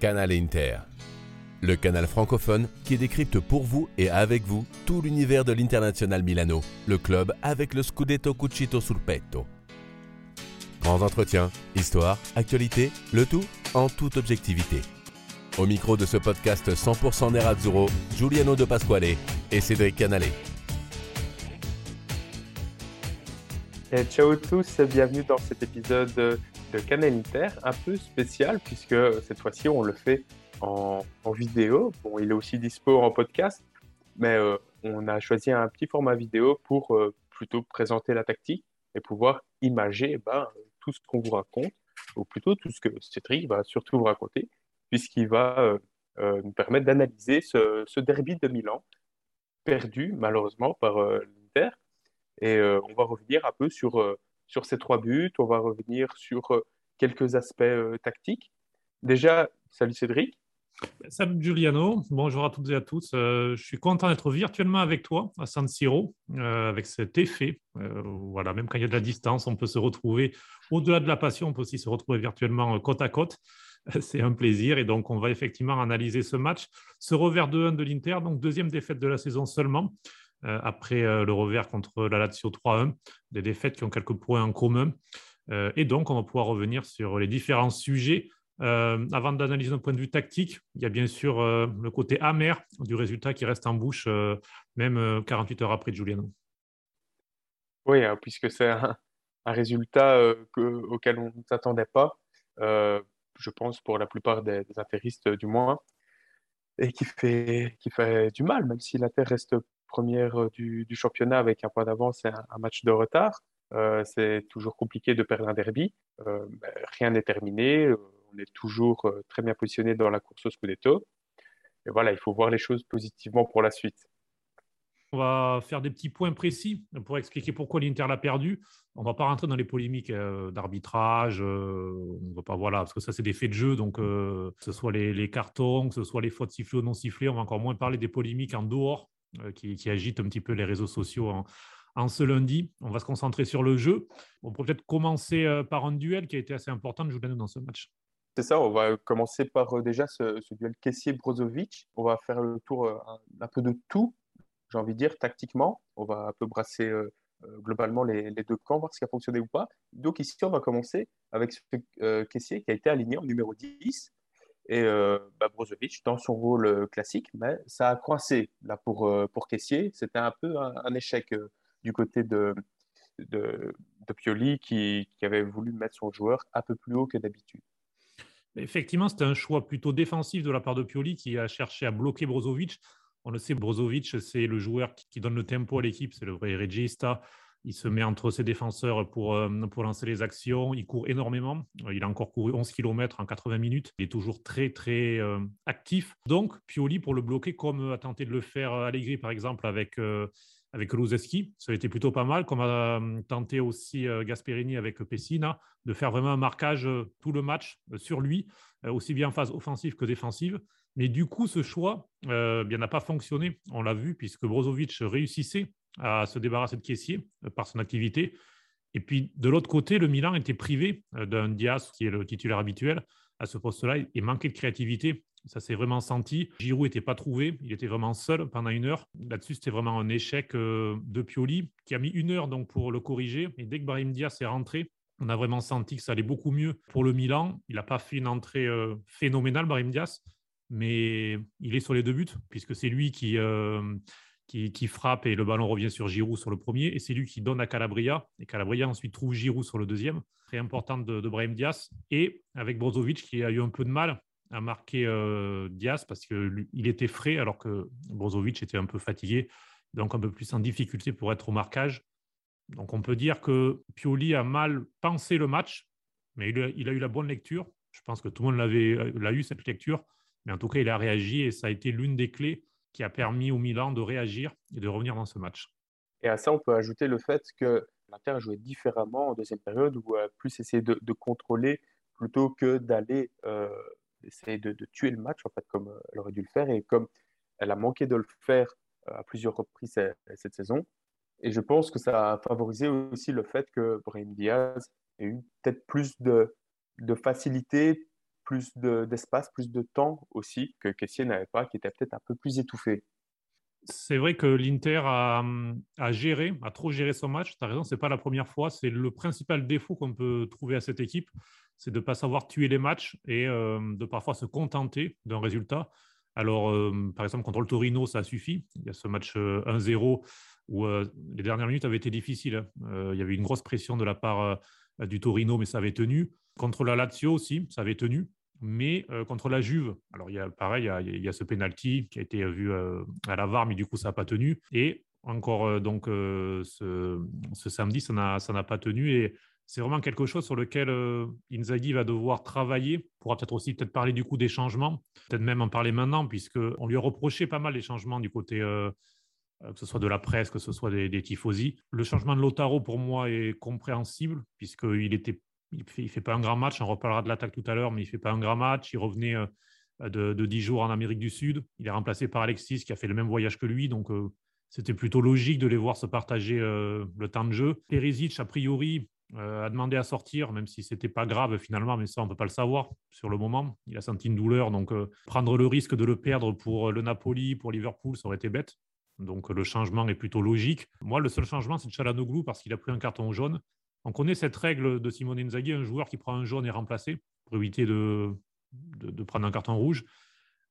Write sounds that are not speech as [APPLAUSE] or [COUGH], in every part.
Canal Inter, le canal francophone qui décrypte pour vous et avec vous tout l'univers de l'International Milano, le club avec le Scudetto Cucito sul petto. Grands entretiens, histoire, actualité, le tout en toute objectivité. Au micro de ce podcast 100% Nerazzurro, Giuliano De Pasquale et Cédric Canale. Et ciao à tous, bienvenue dans cet épisode de Canal Inter, un peu spécial puisque cette fois-ci on le fait en, vidéo. Bon, il est aussi dispo en podcast, mais euh, on a choisi un petit format vidéo pour euh, plutôt présenter la tactique et pouvoir imager ben, tout ce qu'on vous raconte, ou plutôt tout ce que Cédric va surtout vous raconter, puisqu'il va euh, nous permettre d'analyser ce, ce, derby de Milan, perdu malheureusement par l'Inter. Et on va revenir un peu sur, sur ces trois buts, on va revenir sur quelques aspects tactiques. Déjà, salut Cédric. Salut Giuliano, bonjour à toutes et à tous. Euh, je suis content d'être virtuellement avec toi à San Siro, euh, avec cet effet. Euh, voilà, même quand il y a de la distance, on peut se retrouver au-delà de la passion, on peut aussi se retrouver virtuellement côte à côte. [LAUGHS] C'est un plaisir et donc on va effectivement analyser ce match, ce revers 2-1 de l'Inter, donc deuxième défaite de la saison seulement, après le revers contre la Lazio 3-1, des défaites qui ont quelques points en commun. et donc on va pouvoir revenir sur les différents sujets euh, avant d'analyser d'un point de vue tactique, il y a bien sûr euh, le côté amer du résultat qui reste en bouche, euh, même 48 heures après Giuliano. Oui, hein, puisque c'est un, résultat auquel on ne s'attendait pas, je pense pour la plupart des, des affairistes du moins, et qui fait, qui fait du mal, même si l'Inter reste première du, championnat avec un point d'avance et un, match de retard. c'est toujours compliqué de perdre un derby. rien n'est terminé on est toujours euh, très bien positionné dans la course au Scudetto. Et voilà, il faut voir les choses positivement pour la suite. On va faire des petits points précis pour expliquer pourquoi l'Inter l'a perdu. On ne va pas rentrer dans les polémiques euh, d'arbitrage. Euh, on va pas, voilà, parce que ça, c'est des faits de jeu. Donc, que ce soit les, cartons, que ce soit les fautes sifflées ou non sifflées, on va encore moins parler des polémiques en dehors qui, agitent un petit peu les réseaux sociaux en, ce lundi. On va se concentrer sur le jeu. On peut peut-être commencer par un duel qui a été assez important de jouer dans ce match. C'est ça, on va commencer par euh, déjà ce, duel Kessier-Brozovic. On va faire le tour euh, un, peu de tout, j'ai envie de dire, tactiquement. On va un peu brasser euh, globalement les, deux camps, voir ce qui a fonctionné ou pas. Donc ici, on va commencer avec ce Kessier qui a été aligné en numéro 10. Et bah, Brozovic dans son rôle classique, mais ça a coincé là pour, pour Kessier. C'était un peu un, échec du côté de, de, Pioli qui, qui avait voulu mettre son joueur un peu plus haut que d'habitude. Effectivement, c'était un choix plutôt défensif de la part de Pioli qui a cherché à bloquer Brozovic. On le sait, Brozovic, c'est le joueur qui donne le tempo à l'équipe, c'est le vrai regista. Il se met entre ses défenseurs pour, euh, pour lancer les actions. Il court énormément. Il a encore couru 11 km en 80 minutes. Il est toujours très, très euh, actif. Donc, Pioli, pour le bloquer, comme a tenté de le faire Allegri, par exemple, avec, euh, avec Luzeski. Ça a été plutôt pas mal, comme a hum, tenté aussi euh, Gasperini avec Pessina, de faire vraiment un marquage euh, tout le match euh, sur lui, aussi bien en phase offensive que défensive. Mais du coup, ce choix n'a pas fonctionné. On l'a vu, puisque Brozovic réussissait à se débarrasser de caissier par son activité. Et puis, de l'autre côté, le Milan était privé d'un Diaz, qui est le titulaire habituel, à ce poste-là, et manquait de créativité ça s'est vraiment senti. Giroud n'était pas trouvé, il était vraiment seul pendant une heure. Là-dessus, c'était vraiment un échec euh, de Pioli qui a mis une heure donc pour le corriger. Et dès que Brahim Diaz est rentré, on a vraiment senti que ça allait beaucoup mieux pour le Milan. Il n'a pas fait une entrée euh, phénoménale, Brahim Diaz, mais il est sur les deux buts puisque c'est lui qui, euh, qui, frappe et le ballon revient sur Giroud sur le premier et c'est lui qui donne à Calabria et Calabria ensuite trouve Giroud sur le deuxième. Très importante de, de Brahim Diaz et avec Brozovic qui a eu un peu de mal a marqué euh, Diaz parce qu'il était frais alors que Brozovic était un peu fatigué, donc un peu plus en difficulté pour être au marquage. Donc on peut dire que Pioli a mal pensé le match, mais il a, eu la bonne lecture. Je pense que tout le monde l'avait, l'a eu cette lecture, mais en tout cas il a réagi et ça a été l'une des clés qui a permis au Milan de réagir et de revenir dans ce match. Et à ça, on peut ajouter le fait que l'Inter a joué différemment en deuxième période, où a plus essayé de, contrôler plutôt que d'aller euh, essayer de, tuer le match, en fait, comme euh, elle aurait dû le faire, et comme elle a manqué de le faire euh, à plusieurs reprises cette, saison. Et je pense que ça a favorisé aussi le fait que Brahim Diaz ait eu peut-être plus de, de facilité plus d'espace, plus de temps aussi que Kessier n'avait pas, qui était peut-être un peu plus étouffé. C'est vrai que l'Inter a, géré, a trop géré son match. Tu as raison, ce n'est pas la première fois. C'est le principal défaut qu'on peut trouver à cette équipe, c'est de ne pas savoir tuer les matchs et euh, de parfois se contenter d'un résultat. Alors, euh, par exemple, contre le Torino, ça suffit. Il y a ce match 1-0 euh, où les dernières minutes avaient été difficiles. Hein. il y avait une grosse pression de la part du Torino, mais ça avait tenu. Contre la Lazio aussi, ça avait tenu mais euh, contre la Juve, alors il y a pareil, il y a, ce penalty qui a été vu euh, à la VAR, mais du coup ça n'a pas tenu. Et encore euh, donc ce, samedi, ça n'a pas tenu. Et c'est vraiment quelque chose sur lequel Inzaghi va devoir travailler. On pourra peut-être aussi peut-être parler du coup des changements, peut-être même en parler maintenant, puisqu'on lui a reproché pas mal les changements du côté que ce soit de la presse, que ce soit des, des tifosi. Le changement de Lotaro, pour moi, est compréhensible, puisqu'il était il ne fait, pas un grand match. On reparlera de l'attaque tout à l'heure, mais il ne fait pas un grand match. Il revenait euh, de, de 10 jours en Amérique du Sud. Il est remplacé par Alexis, qui a fait le même voyage que lui. Donc, euh, c'était plutôt logique de les voir se partager euh, le temps de jeu. Perisic, a priori, a demandé à sortir, même si ce n'était pas grave finalement, mais ça, on ne peut pas le savoir sur le moment. Il a senti une douleur. Donc, prendre le risque de le perdre pour le Napoli, pour Liverpool, ça aurait été bête. Donc, le changement est plutôt logique. Moi, le seul changement, c'est Chalanoglu parce qu'il a pris un carton jaune. On connaît cette règle de Simone Inzaghi, un joueur qui prend un jaune est remplacé pour éviter de, de, prendre un carton rouge.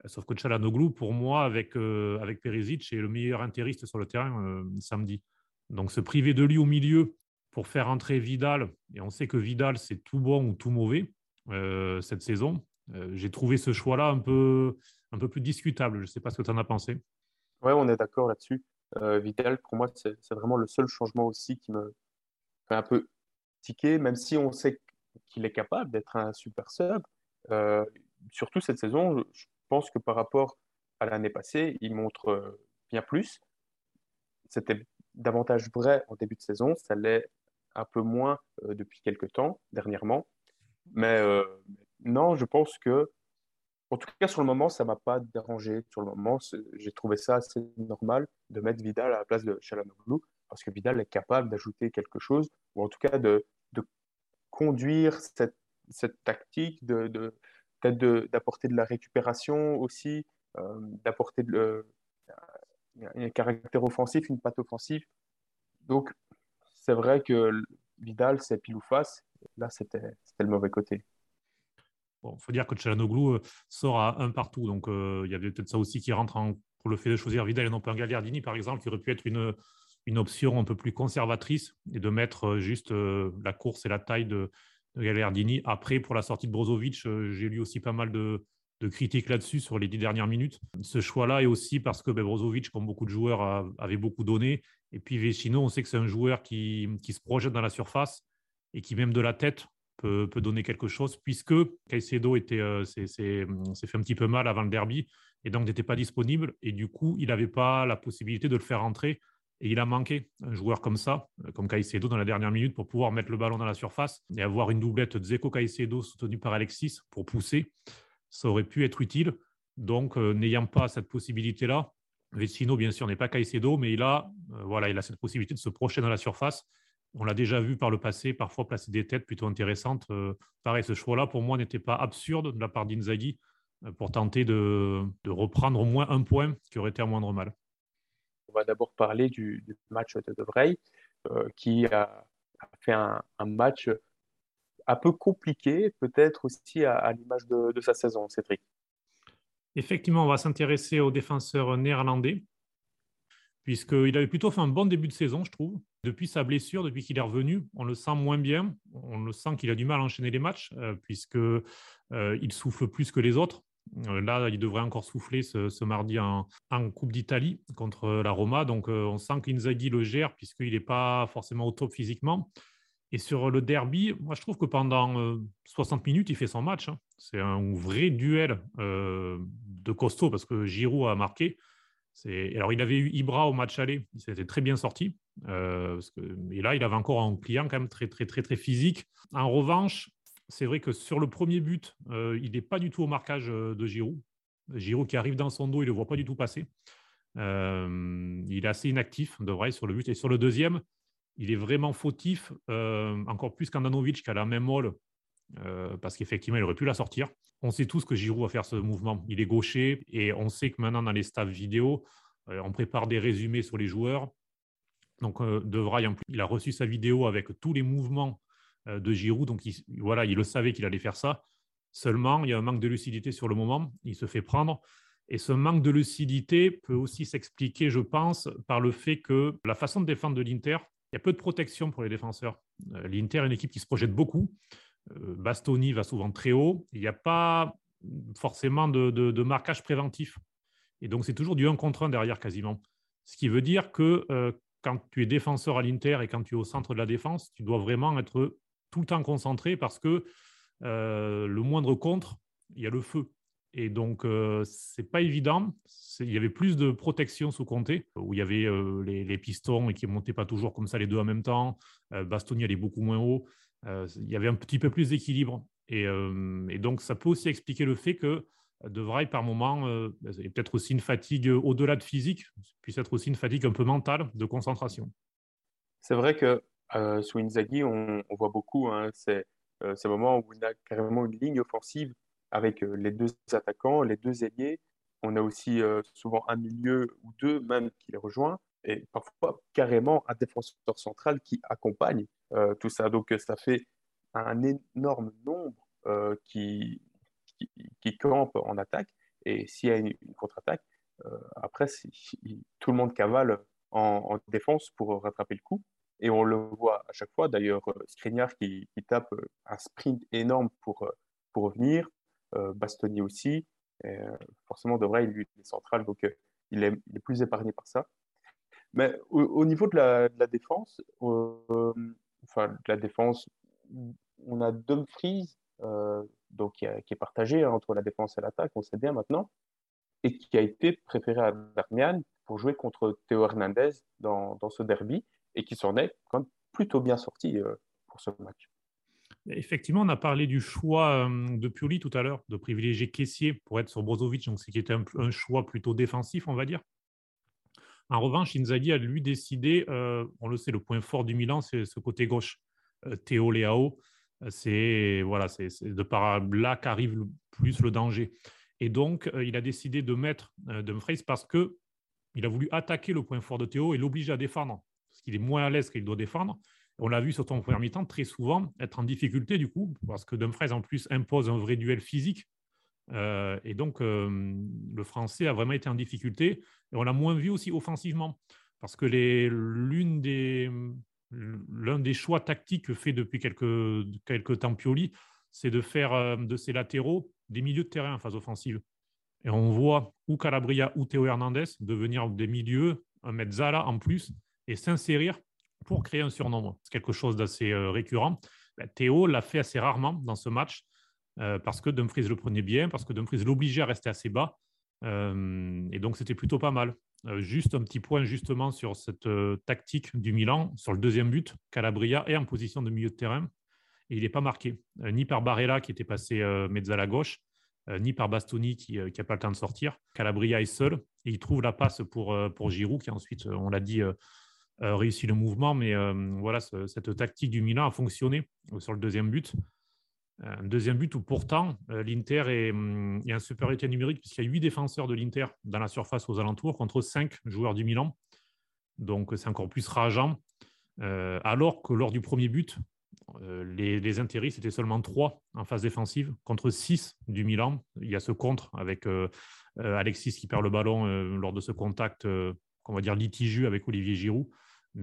Sauf que Chalanoglu, pour moi, avec, euh, avec Perisic, est le meilleur intériste sur le terrain euh, samedi. Donc se priver de lui au milieu pour faire entrer Vidal, et on sait que Vidal, c'est tout bon ou tout mauvais euh, cette saison, j'ai trouvé ce choix-là un peu, un peu plus discutable. Je ne sais pas ce que tu en as pensé. Oui, on est d'accord là-dessus. Vidal, pour moi, c'est vraiment le seul changement aussi qui me fait un peu même si on sait qu'il est capable d'être un super sub. Euh, surtout cette saison, je pense que par rapport à l'année passée, il montre euh, bien plus. C'était davantage vrai en début de saison, ça l'est un peu moins euh, depuis quelques temps, dernièrement. Mais non, je pense que, en tout cas sur le moment, ça ne m'a pas dérangé. Sur le moment, j'ai trouvé ça assez normal de mettre Vidal à la place de Chalanoglu, parce que Vidal est capable d'ajouter quelque chose, ou en tout cas de, conduire cette, cette tactique, de, de peut-être d'apporter de, la récupération aussi, euh, d'apporter de, un caractère offensif, une patte offensive. Donc, c'est vrai que Vidal, c'est pile ou face. Là, c'était le mauvais côté. Il faut dire que Chalanoglu euh, sort à un partout. Donc, euh, il y avait peut-être ça aussi qui rentre en, pour le fait de choisir Vidal et non pas un Gagliardini, par exemple, qui aurait pu être une, option un peu plus conservatrice et de mettre euh, juste la course et la taille de, de Après, pour la sortie de Brozovic, j'ai lu aussi pas mal de, critiques là-dessus sur les dix dernières minutes. Ce choix-là est aussi parce que ben, Brozovic, comme beaucoup de joueurs, avait beaucoup donné. Et puis Vecino, on sait que c'est un joueur qui, se projette dans la surface et qui, même de la tête, peut, donner quelque chose, puisque Caicedo s'est fait un petit peu mal avant le derby et donc n'était pas disponible. Et du coup, il n'avait pas la possibilité de le faire rentrer et il a manqué un joueur comme ça, euh, comme Caicedo dans la dernière minute, pour pouvoir mettre le ballon dans la surface et avoir une doublette Zeko Caicedo soutenue par Alexis pour pousser. Ça aurait pu être utile. Donc, euh, n'ayant pas cette possibilité-là, Vecino, bien sûr, n'est pas Caicedo, mais il a, euh, voilà, il a cette possibilité de se projeter dans la surface. On l'a déjà vu par le passé, parfois placer des têtes plutôt intéressantes. pareil, ce choix-là, pour moi, n'était pas absurde de la part d'Inzaghi pour tenter de, de reprendre au moins un point, qui aurait été un moindre mal va d'abord parler du, match de De euh, qui a, fait un, match un peu compliqué, peut-être aussi à, l'image de, sa saison, Cédric. Effectivement, on va s'intéresser au défenseur néerlandais, puisqu'il avait plutôt fait un bon début de saison, je trouve. Depuis sa blessure, depuis qu'il est revenu, on le sent moins bien. On le sent qu'il a du mal à enchaîner les matchs, euh, puisqu'il euh, souffle plus que les autres. Euh, là, il devrait encore souffler ce, mardi en, Coupe d'Italie contre la Roma. Donc, on sent qu'Inzaghi le gère puisqu'il n'est pas forcément au top physiquement. Et sur le derby, moi, je trouve que pendant 60 euh, minutes, il fait son match. Hein. C'est un vrai duel de costaud parce que Giroud a marqué. Alors, il avait eu Ibra au match aller, il s'était très bien sorti. Et là, il avait encore un client quand même très, très, très, très physique. En revanche, c'est vrai que sur le premier but, euh, il n'est pas du tout au marquage euh, de Giroud. Giroud qui arrive dans son dos, il ne le voit pas du tout passer. Euh, il est assez inactif, de vrai, sur le but. Et sur le deuxième, il est vraiment fautif, encore plus qu'Andanovic, qui a la même molle parce qu'effectivement, il aurait pu la sortir. On sait tous que Giroud va faire ce mouvement. Il est gaucher et on sait que maintenant, dans les staffs vidéo, on prépare des résumés sur les joueurs. Donc, De Vrij, il a reçu sa vidéo avec tous les mouvements de Giroud. Donc, il, voilà, il le savait qu'il allait faire ça. Seulement, il y a un manque de lucidité sur le moment. Il se fait prendre. Et ce manque de lucidité peut aussi s'expliquer, je pense, par le fait que la façon de défendre de l'Inter, il y a peu de protection pour les défenseurs. Euh, L'Inter est une équipe qui se projette beaucoup. Euh, Bastoni va souvent très haut. Il n'y a pas forcément de, marquage préventif. Et donc, c'est toujours du 1 contre 1 derrière quasiment. Ce qui veut dire que euh, quand tu es défenseur à l'Inter et quand tu es au centre de la défense, tu dois vraiment être tout le temps concentré parce que le moindre contre, il y a le feu. Et donc, ce c'est pas évident. Il y avait plus de protection sous Comté, où il y avait les, pistons et qui ne montaient pas toujours comme ça les deux en même temps. Bastoni allait beaucoup moins haut. Il y avait un petit peu plus d'équilibre. Et, donc, ça peut aussi expliquer le fait que De Vrij, par moment, y a peut-être aussi une fatigue au-delà de physique, puisse être aussi une fatigue un peu mentale de concentration. C'est vrai que sous Inzaghi, on, voit beaucoup hein, ces, ces moments où il a carrément une ligne offensive avec euh, les deux attaquants, les deux ailiers. On a aussi euh, souvent un milieu ou deux même qui les rejoint et parfois carrément un défenseur central qui accompagne euh, tout ça. Donc ça fait un énorme nombre qui, qui, campe en attaque. Et s'il y a une, contre-attaque, après, tout le monde cavale en, défense pour rattraper le coup. Et on le voit à chaque fois. D'ailleurs, Skriniar qui, qui, tape un sprint énorme pour, pour revenir. Euh, Bastoni aussi. Euh, forcément, De lui, il est central, donc euh, il est, plus épargné par ça. Mais au, niveau de la, défense, enfin, la défense, on a Dumfries, donc, qui, est partagé hein, entre la défense et l'attaque, on sait bien maintenant, et qui a été préféré à Darmian pour jouer contre Théo Hernandez dans, ce derby, et qui s'en est quand même plutôt bien sorti pour ce match. Effectivement, on a parlé du choix euh, de Pioli tout à l'heure, de privilégier Caissier pour être sur Brozovic, donc ce qui était un, choix plutôt défensif, on va dire. En revanche, Inzaghi a lui décidé, euh, on le sait, le point fort du Milan, c'est ce côté gauche. Euh, Théo Léao, c'est voilà, c'est de par là qu'arrive plus le danger. Et donc, il a décidé de mettre Dumfries parce que il a voulu attaquer le point fort de Théo et l'obliger à défendre, parce qu'il est moins à l'aise qu'il doit défendre. On l'a vu sur ton premier mi-temps très souvent être en difficulté du coup, parce que Dumfries en plus impose un vrai duel physique. Euh, et donc, euh, le français a vraiment été en difficulté. Et on l'a moins vu aussi offensivement, parce que l'un des, des choix tactiques fait depuis quelques, temps Pioli, c'est de faire euh, de ses latéraux des milieux de terrain en phase offensive. Et on voit ou Calabria ou Théo Hernandez devenir des milieux, un mezzala en plus, et s'insérer pour créer un surnombre. C'est quelque chose d'assez récurrent. Ben, Théo l'a fait assez rarement dans ce match euh, parce que Dumfries le prenait bien, parce que Dumfries l'obligeait à rester assez bas. Euh, et donc, c'était plutôt pas mal. juste un petit point justement sur cette tactique du Milan, sur le deuxième but, Calabria est en position de milieu de terrain et il n'est pas marqué, ni par Barella qui était passé mezzala à gauche, ni par Bastoni qui n'a pas le temps de sortir. Calabria est seul et il trouve la passe pour, pour Giroud qui ensuite, on l'a dit, euh, réussi le mouvement, mais euh, voilà, cette tactique du Milan a fonctionné sur le deuxième but. Euh, un deuxième but où pourtant l'Inter est, hum, est, en supériorité numérique puisqu'il y a huit défenseurs de l'Inter dans la surface aux alentours contre cinq joueurs du Milan. Donc c'est encore plus rageant. alors que lors du premier but, les, les interistes étaient seulement trois en phase défensive contre six du Milan. Il y a ce contre avec Alexis qui perd le ballon lors de ce contact, qu'on va dire litigieux avec Olivier Giroud.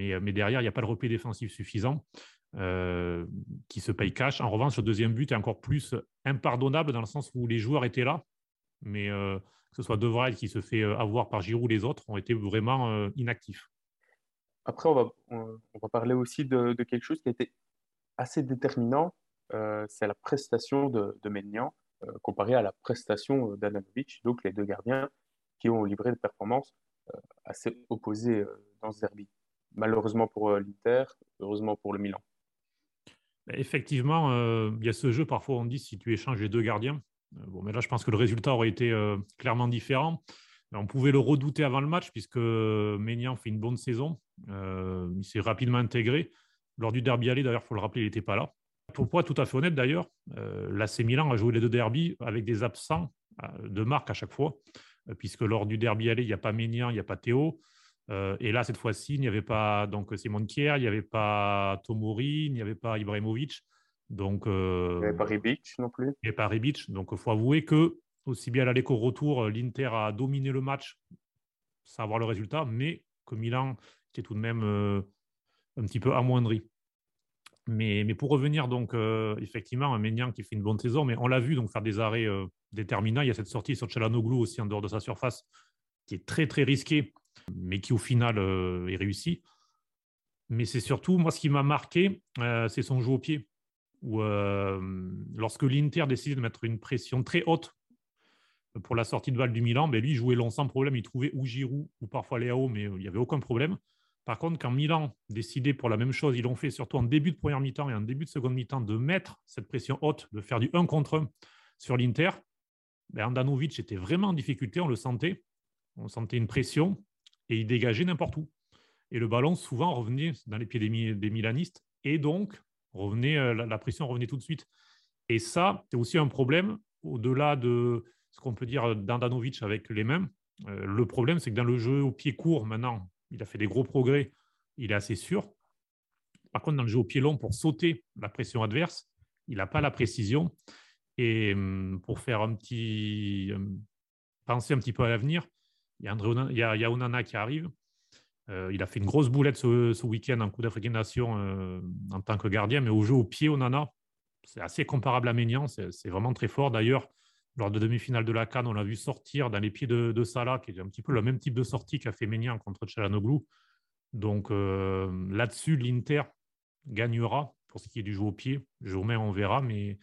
Euh, mais, derrière, il n'y a pas de repli défensif suffisant euh, qui se paye cash. En revanche, le deuxième but est encore plus impardonnable dans le sens où les joueurs étaient là, mais euh, que ce soit De Vrij qui se fait avoir par Giroud, les autres ont été vraiment inactifs. Après, on va, parler aussi de, quelque chose qui a été assez déterminant, c'est la prestation de, de Maignan comparée à la prestation d'Adanovic, donc les deux gardiens qui ont livré des performances assez opposées dans ce derby malheureusement pour euh, l'Inter, heureusement pour le Milan. Effectivement, euh, il y a ce jeu, parfois on dit si tu échanges les deux gardiens. Euh, bon, mais là, je pense que le résultat aurait été clairement différent. On pouvait le redouter avant le match puisque Ménian fait une bonne saison. il s'est rapidement intégré. Lors du derby aller, d'ailleurs, il faut le rappeler, il n'était pas là. Pour, être tout à fait honnête d'ailleurs, euh, l'AC Milan a joué les deux derbies avec des absents euh, de marque à chaque fois, euh, puisque lors du derby aller, il n'y a pas Ménian, il n'y a pas Théo. Et là, cette fois-ci, il n'y avait pas donc Simon Kier, il n'y avait pas Tomori, il n'y avait pas Ibrahimovic. Donc, il n'y avait pas Ribic non plus. Il n'y avait pas Ribic. Donc, il faut avouer que, aussi bien à l'aller qu'au retour, l'Inter a dominé le match sans avoir le résultat, mais que Milan était tout de même un petit peu amoindri. Mais, mais, pour revenir, donc, euh, effectivement, un Ménian qui fait une bonne saison, mais on l'a vu donc faire des arrêts euh, déterminants. Il y a cette sortie sur Chalanoglu aussi en dehors de sa surface, qui est très, très risquée, mais qui au final euh, est réussi. Mais c'est surtout, moi, ce qui m'a marqué, c'est son jeu au pied. Où, lorsque l'Inter décidait de mettre une pression très haute pour la sortie de balle du Milan, ben lui, il jouait long sans problème. Il trouvait ou Giroud ou parfois Léao, mais il n'y avait aucun problème. Par contre, quand Milan décidait pour la même chose, ils l'ont fait surtout en début de première mi-temps et en début de seconde mi-temps de mettre cette pression haute, de faire du 1 contre 1 sur l'Inter. Ben Andanovic était vraiment en difficulté, on le sentait. On sentait une pression et il dégageait n'importe où. Et le ballon souvent revenait dans les pieds des, Milanistes et donc revenait, euh, la, pression revenait tout de suite. Et ça, c'est aussi un problème au-delà de ce qu'on peut dire d'Andanovic avec les mêmes. Euh, le problème, c'est que dans le jeu au pied court maintenant, il a fait des gros progrès, il est assez sûr. Par contre, dans le jeu au pied long, pour sauter la pression adverse, il n'a pas la précision. Et hum, pour faire un petit. Hum, penser un petit peu à l'avenir, il y a, Onana qui arrive. Euh, il a fait une grosse boulette ce, week-end en Coup d'Afrique Nation euh, en tant que gardien, mais au jeu au pied, Onana, c'est assez comparable à Ménian, c'est vraiment très fort. D'ailleurs, lors de demi-finale de la Cannes, on l'a vu sortir dans les pieds de, Salah, qui est un petit peu le même type de sortie qu'a fait Ménian contre Chalanoglu. Donc euh, là-dessus, l'Inter gagnera pour ce qui est du jeu au pied. Jour on verra, mais.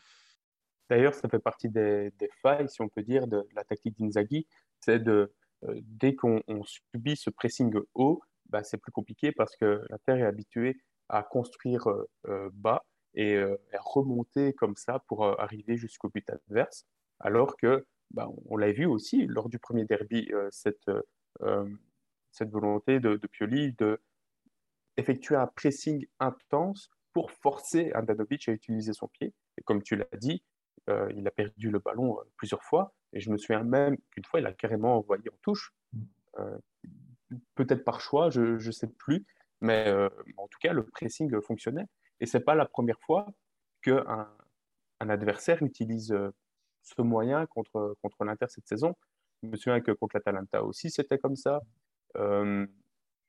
D'ailleurs, ça fait partie des, failles, si on peut dire, de la tactique d'Inzaghi. C'est de, dès qu'on subit ce pressing haut, bah, c'est plus compliqué parce que l'Inter est habitué à construire euh, bas et à remonter comme ça pour arriver jusqu'au but adverse alors que bah, on l'a vu aussi lors du premier derby, euh, cette, euh, volonté de, Pioli de un pressing intense pour forcer Andanovic à utiliser son pied. Et comme tu l'as dit, euh, il a perdu le ballon plusieurs fois. Et je me souviens même qu'une fois, il a carrément envoyé en touche. Peut-être par choix, je ne sais plus. Mais en tout cas, le pressing fonctionnait. Et ce n'est pas la première fois qu'un un adversaire utilise ce moyen contre, contre l'Inter cette saison. Je me souviens que contre l'Atalanta aussi, c'était comme ça. Euh,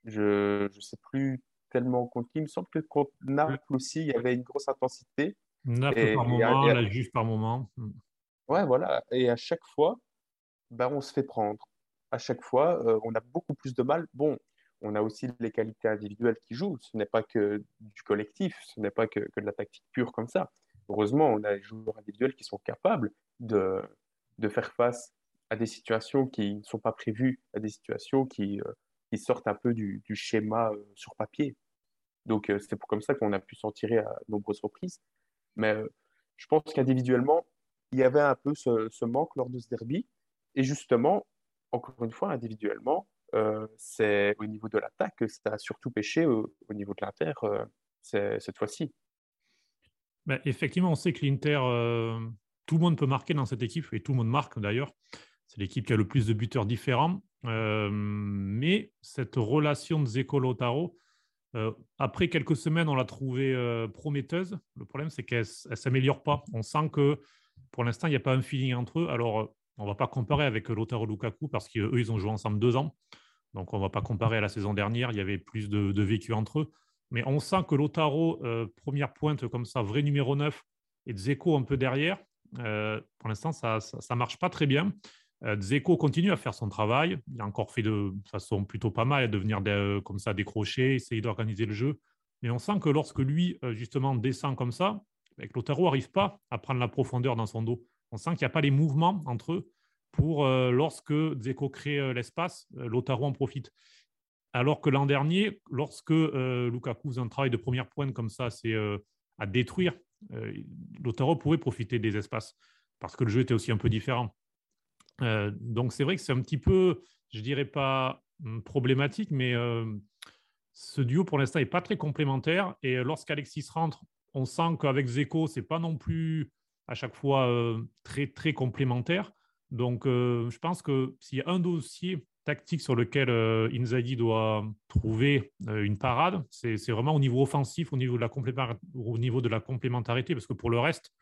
je ne sais plus tellement contre qui. Il me semble que contre Naples aussi, il y avait une grosse intensité. Naples par moment, la Juve par moment. Hmm. Ouais, voilà. Et à chaque fois, ben, on se fait prendre. À chaque fois, euh, on a beaucoup plus de mal. Bon, on a aussi les qualités individuelles qui jouent. Ce n'est pas que du collectif, ce n'est pas que, que, de la tactique pure comme ça. Heureusement, on a des joueurs individuels qui sont capables de, de faire face à des situations qui ne sont pas prévues, à des situations qui, euh, qui sortent un peu du, du schéma euh, sur papier. Donc, euh, c'est comme ça qu'on a pu s'en tirer à nombreuses reprises. Mais je pense qu'individuellement, il y avait un peu ce, manque lors de ce derby. Et justement, encore une fois, individuellement, c'est au niveau de l'attaque que ça a surtout pêché au, niveau de l'Inter cette fois-ci. Ben, effectivement, on sait que l'Inter tout le monde peut marquer dans cette équipe, et tout le monde marque d'ailleurs. C'est l'équipe qui a le plus de buteurs différents. Euh, mais cette relation de Zeko-Lotaro, euh, après quelques semaines, on l'a trouvée euh, prometteuse. Le problème, c'est qu'elle ne s'améliore pas. On sent que pour l'instant, il n'y a pas un feeling entre eux. Alors, on ne va pas comparer avec Lotaro Lukaku parce qu'eux, ils ont joué ensemble deux ans. Donc, on ne va pas comparer à la saison dernière. Il y avait plus de, de vécu entre eux. Mais on sent que Lotaro, première pointe comme ça, vrai numéro 9, et Zeko un peu derrière, euh, pour l'instant, ça ne marche pas très bien. Euh, Zeko continue à faire son travail. Il a encore fait de façon plutôt pas mal, de venir comme ça décrocher, essayer d'organiser le jeu. Mais on sent que lorsque lui, euh, justement, descend comme ça, ben, Lotaro n'arrive pas à prendre la profondeur dans son dos. On sent qu'il n'y a pas les mouvements entre eux pour, lorsque Zeko crée l'espace, Lotaro en profite. Alors que l'an dernier, lorsque Lukaku faisait un travail de première pointe comme ça, c'est à détruire euh, Lotaro pourrait profiter des espaces parce que le jeu était aussi un peu différent. Euh, donc c'est vrai que c'est un petit peu, je dirais pas hum, problématique, mais euh, ce duo pour l'instant n'est pas très complémentaire. Et lorsqu'Alexis rentre, on sent qu'avec Zeko, c'est pas non plus à chaque fois très, très complémentaire. Donc, je pense que s'il y a un dossier tactique sur lequel Inzaghi doit trouver une parade, c'est vraiment au niveau offensif, au niveau de la complémentarité, parce que pour le reste,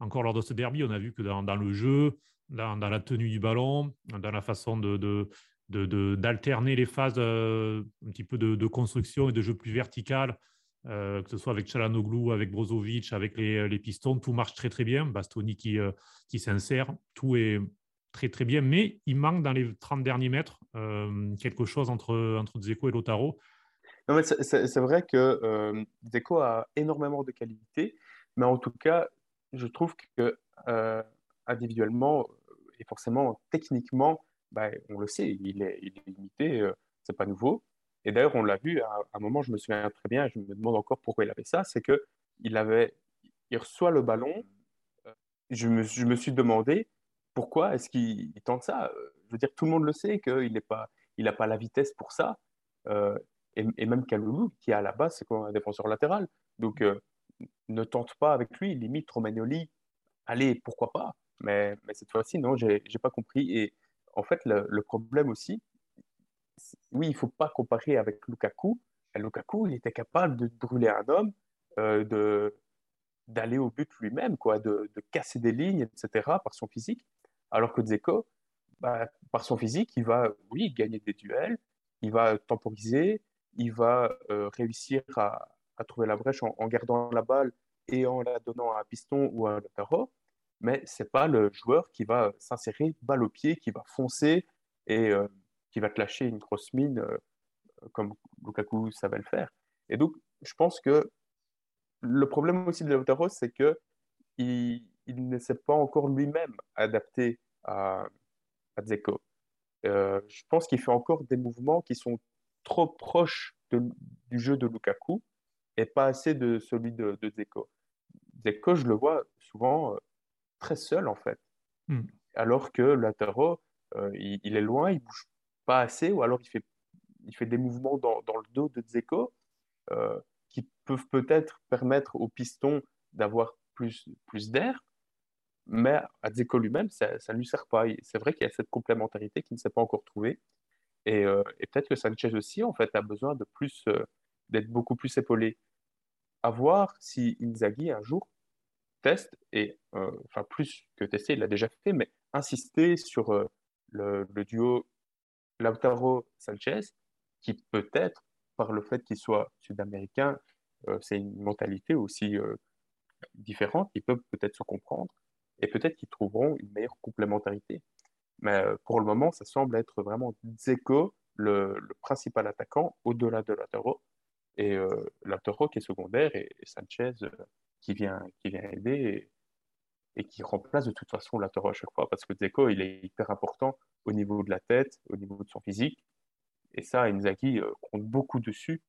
encore lors de ce derby, on a vu que dans, le jeu, dans, la tenue du ballon, dans la façon de, d'alterner les phases un petit peu de, construction et de jeu plus vertical, euh, que ce soit avec Chalanoglu, avec Brozovic, avec les, pistons, tout marche très très bien. Bastoni qui, euh, qui s'insère, tout est très très bien, mais il manque dans les 30 derniers mètres euh, quelque chose entre, entre Zeko et Lotaro. C'est vrai que Zeko a énormément de qualité, mais en tout cas, je trouve que individuellement et forcément techniquement, bah, on le sait, il est, limité, c'est pas nouveau. Et d'ailleurs, on l'a vu, à, un moment, je me souviens très bien, je me demande encore pourquoi il avait ça, c'est que il avait, il reçoit le ballon. Euh, je me, je me suis demandé pourquoi est-ce qu'il tente ça. Je veux dire, tout le monde le sait qu'il n'est pas, il n'a pas la vitesse pour ça. Euh, et, même Kaloulou, qui à la base, c'est un défenseur latéral. Donc, euh, ne tente pas avec lui. Limite, Romagnoli, allez, pourquoi pas. Mais, cette fois-ci, non, j'ai n'ai pas compris. Et en fait, le, problème aussi, oui, il ne faut pas comparer avec Lukaku. Lukaku, il était capable de brûler un homme, euh, de d'aller au but lui-même, quoi, de, casser des lignes, etc., par son physique. Alors que Dzeko, bah, par son physique, il va, oui, gagner des duels, il va temporiser, il va euh, réussir à, trouver la brèche en, gardant la balle et en la donnant à un piston ou à un latéraux, mais c'est pas le joueur qui va s'insérer balle au pied, qui va foncer et euh, qui va te lâcher une grosse mine euh, comme Lukaku savait le faire. Et donc, je pense que le problème aussi de Lautaro, c'est que il, ne s'est pas encore lui-même adapté à, à Dzeko. Euh, je pense qu'il fait encore des mouvements qui sont trop proches du jeu de Lukaku et pas assez de celui de, de. Dzeko, je le vois souvent euh, très seul en fait. Hmm. Alors que Lautaro, il, il, est loin, il bouge pas assez, ou alors il fait, il fait des mouvements dans, dans le dos de Dzeko euh, qui peuvent peut-être permettre au piston d'avoir plus, plus d'air, mais à Dzeko lui-même, ça ne lui sert pas. C'est vrai qu'il y a cette complémentarité qui ne s'est pas encore trouvée. Et, euh, et peut-être que Sanchez aussi, en fait, a besoin de plus, euh, d'être beaucoup plus épaulé. À voir si Inzaghi, un jour, teste, et, enfin, plus que tester, il l'a déjà fait, mais insister sur le, le, duo Lautaro Sanchez, qui peut-être, par le fait qu'il soit sud-américain, euh, c'est une mentalité aussi euh, différente, ils peuvent peut-être se comprendre et peut-être qu'ils trouveront une meilleure complémentarité. Mais euh, pour le moment, ça semble être vraiment Dzeko, le, principal attaquant, au-delà de Lautaro, et Lautaro qui est secondaire et, Sanchez qui, vient, qui vient aider et, qui remplace de toute façon Lautaro à chaque fois, parce que Dzeko, il est hyper important au niveau de la tête, au niveau de son physique. Et ça, Inzaghi euh, compte beaucoup dessus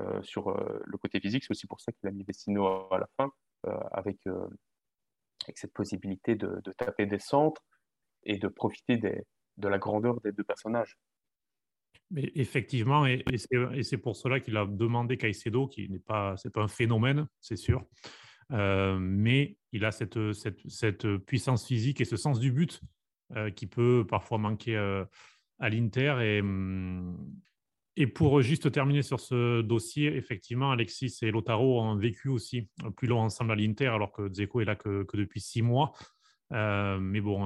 euh, sur euh, le côté physique. C'est aussi pour ça qu'il a mis Vecino à la fin, avec, cette possibilité de, taper des centres et de profiter de la grandeur des deux personnages. Mais effectivement, et, c'est pour cela qu'il a demandé Caicedo, qui n'est pas, c'est pas un phénomène, c'est sûr, mais il a cette, puissance physique et ce sens du but euh, qui peut parfois manquer euh, à l'Inter. Et, hum, et pour juste terminer sur ce dossier, effectivement, Alexis et Lotaro ont vécu aussi plus long ensemble à l'Inter, alors que Zeko est là que, depuis six mois. Euh, mais bon,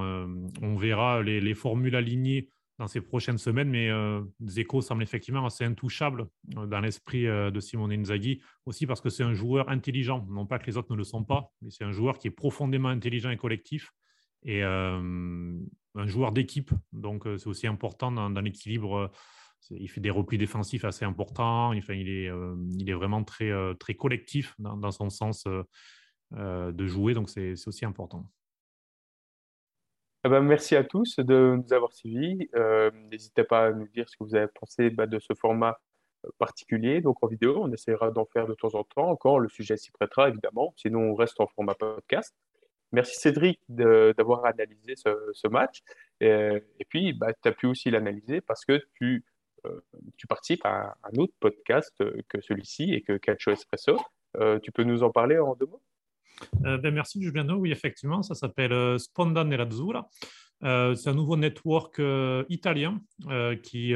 on verra les, formules alignées dans ces prochaines semaines, mais euh, Zeko semble effectivement assez intouchable dans l'esprit de Simone Inzaghi, aussi parce que c'est un joueur intelligent, non pas que les autres ne le sont pas, mais c'est un joueur qui est profondément intelligent et collectif, et un joueur d'équipe. Donc, c'est aussi important dans, l'équilibre. Il fait des replis défensifs assez importants. Enfin, il, est, il est vraiment très, très collectif dans, son sens de jouer. Donc, c'est aussi important. Eh ben, merci à tous de nous avoir suivis. N'hésitez pas à nous dire ce que vous avez pensé bah, de ce format particulier, donc en vidéo. On essaiera d'en faire de temps en temps, quand le sujet s'y prêtera, évidemment. Sinon, on reste en format podcast. Merci Cédric d'avoir analysé ce, match. Et, puis, bah, tu as pu aussi l'analyser parce que tu, euh, participes à un autre podcast que celui-ci et que Calcio Espresso. tu peux nous en parler en deux mots? Ben, Merci Giuliano, oui effectivement, ça s'appelle Sponda Nerazzurra. Euh, c'est un nouveau network euh, italien euh, qui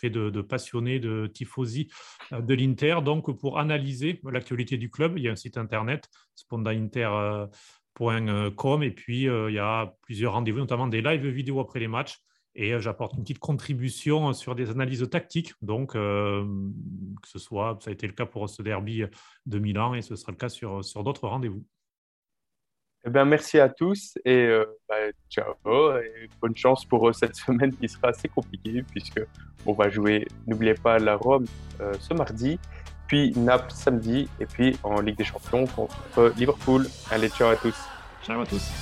fait de, passionnés de tifosi de l'Inter. Donc, pour analyser l'actualité du club, il y a un site internet, spondainter.com, et puis il y a plusieurs rendez-vous, notamment des lives vidéo après les matchs. Et j'apporte une petite contribution sur des analyses tactiques. Donc, que ce soit, ça a été le cas pour ce derby de Milan et ce sera le cas sur, sur d'autres rendez-vous. Eh bien, merci à tous et euh, bah, ciao et bonne chance pour euh, cette [LAUGHS] semaine qui sera assez compliquée puisque on va jouer, n'oubliez pas, la Rome euh, ce mardi, puis Naples samedi et puis en Ligue des Champions contre Liverpool. Allez, ciao à tous. Ciao à tous.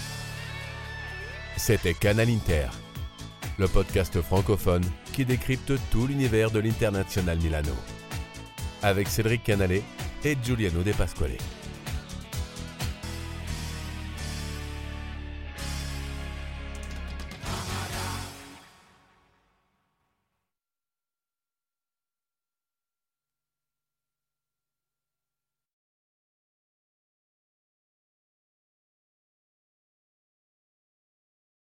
C'était Canal Inter, le podcast francophone qui décrypte tout l'univers de l'International Milano avec Cédric Canale et Giuliano De Pasquale.